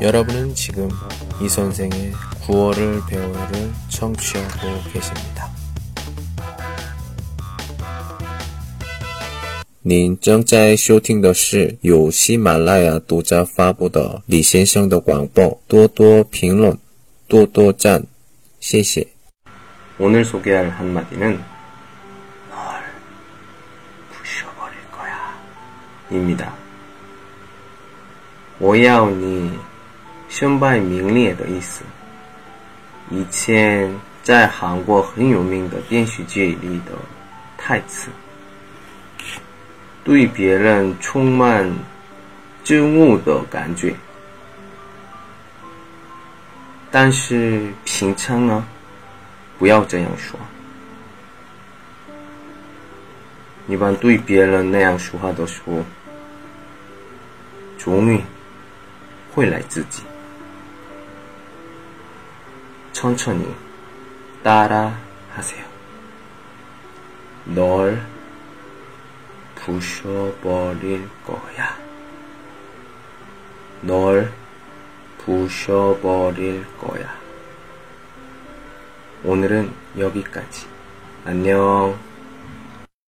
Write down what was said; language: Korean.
여러분은 지금 이 선생의 9월을 배워요를 청취하고 계십니다. 您正在收听的是由喜马拉雅独家发布的李先生的广播。多多评论，多多赞，谢谢。 오늘 소개할 한마디는 널 부셔버릴 거야 입니다. 我要你 身败名裂的意思。以前在韩国很有名的电视剧里的台词，对别人充满憎恶的感觉。但是平常呢，不要这样说。一般对别人那样说话的时候，终于会来自己。 천천히 따라 하세요。널 부셔버릴 거야。 널 부셔버릴 거야. 오늘은 여기까지. 안녕.